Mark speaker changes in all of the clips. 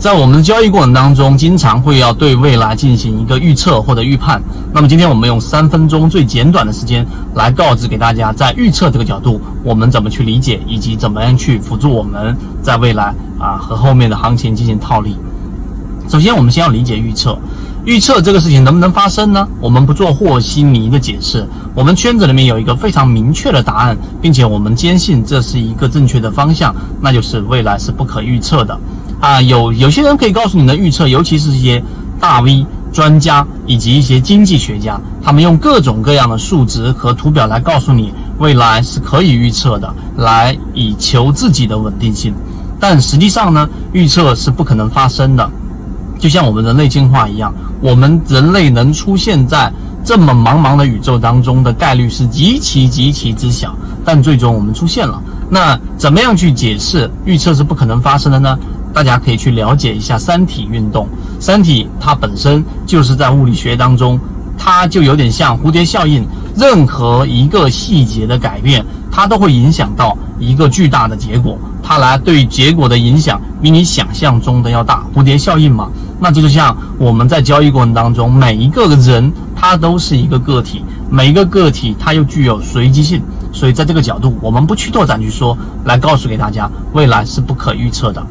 Speaker 1: 在我们的交易过程当中，经常会要对未来进行一个预测或者预判。那么今天我们用三分钟最简短的时间来告知给大家，在预测这个角度，我们怎么去理解，以及怎么样去辅助我们在未来啊和后面的行情进行套利。首先，我们先要理解预测，预测这个事情能不能发生呢？我们不做和稀泥的解释，我们圈子里面有一个非常明确的答案，并且我们坚信这是一个正确的方向，那就是未来是不可预测的。啊，有有些人可以告诉你的预测，尤其是一些大 V 专家以及一些经济学家，他们用各种各样的数值和图表来告诉你未来是可以预测的，来以求自己的稳定性。但实际上呢，预测是不可能发生的。就像我们人类进化一样，我们人类能出现在这么茫茫的宇宙当中的概率是极其极其之小，但最终我们出现了。那怎么样去解释预测是不可能发生的呢？大家可以去了解一下三体运动。三体它本身就是在物理学当中，它就有点像蝴蝶效应，任何一个细节的改变，它都会影响到一个巨大的结果。它来对结果的影响比你想象中的要大。蝴蝶效应嘛，那这就像我们在交易过程当中，每一个人他都是一个个体，每一个个体它又具有随机性。所以在这个角度，我们不去拓展去说，来告诉给大家，未来是不可预测的。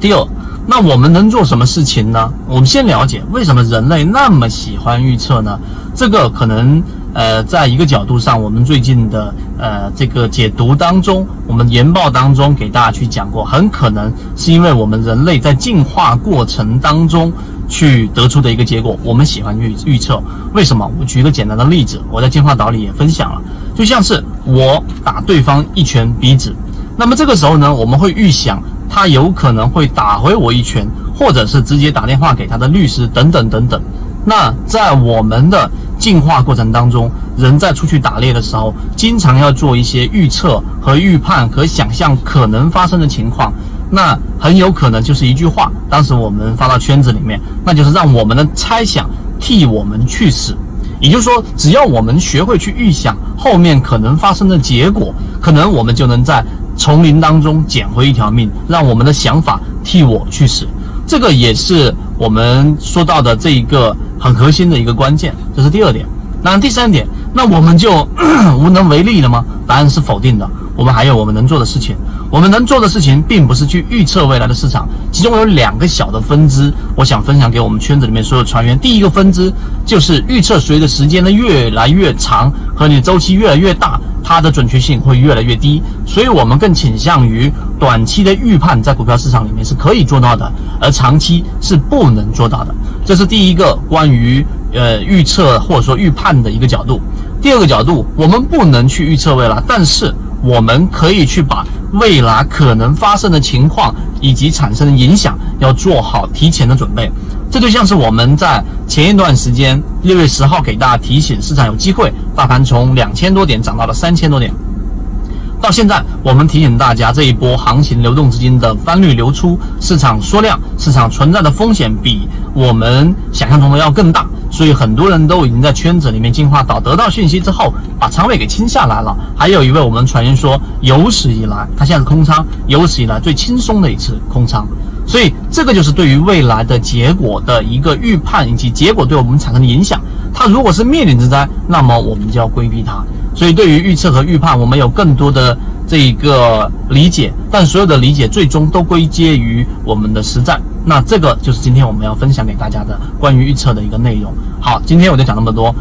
Speaker 1: 第二，那我们能做什么事情呢？我们先了解为什么人类那么喜欢预测呢？这个可能，呃，在一个角度上，我们最近的呃这个解读当中，我们研报当中给大家去讲过，很可能是因为我们人类在进化过程当中去得出的一个结果。我们喜欢预预测，为什么？我举一个简单的例子，我在进化岛里也分享了，就像是我打对方一拳鼻子，那么这个时候呢，我们会预想。他有可能会打回我一拳，或者是直接打电话给他的律师等等等等。那在我们的进化过程当中，人在出去打猎的时候，经常要做一些预测和预判和想象可能发生的情况。那很有可能就是一句话，当时我们发到圈子里面，那就是让我们的猜想替我们去死。也就是说，只要我们学会去预想后面可能发生的结果，可能我们就能在。丛林当中捡回一条命，让我们的想法替我去死，这个也是我们说到的这一个很核心的一个关键，这是第二点。那第三点，那我们就 无能为力了吗？答案是否定的。我们还有我们能做的事情。我们能做的事情，并不是去预测未来的市场，其中有两个小的分支，我想分享给我们圈子里面所有船员。第一个分支就是预测，随着时间的越来越长和你周期越来越大。它的准确性会越来越低，所以我们更倾向于短期的预判，在股票市场里面是可以做到的，而长期是不能做到的。这是第一个关于呃预测或者说预判的一个角度。第二个角度，我们不能去预测未来，但是我们可以去把未来可能发生的情况以及产生的影响要做好提前的准备。这就像是我们在前一段时间六月十号给大家提醒，市场有机会，大盘从两千多点涨到了三千多点。到现在，我们提醒大家，这一波行情流动资金的翻绿流出，市场缩量，市场存在的风险比我们想象中的要更大。所以很多人都已经在圈子里面进化到得到讯息之后，把仓位给清下来了。还有一位我们传言说，有史以来他现在是空仓，有史以来最轻松的一次空仓。所以这个就是对于未来的结果的一个预判，以及结果对我们产生的影响。它如果是灭顶之灾，那么我们就要规避它。所以对于预测和预判，我们有更多的这一个理解，但所有的理解最终都归结于我们的实战。那这个就是今天我们要分享给大家的关于预测的一个内容。好，今天我就讲那么多。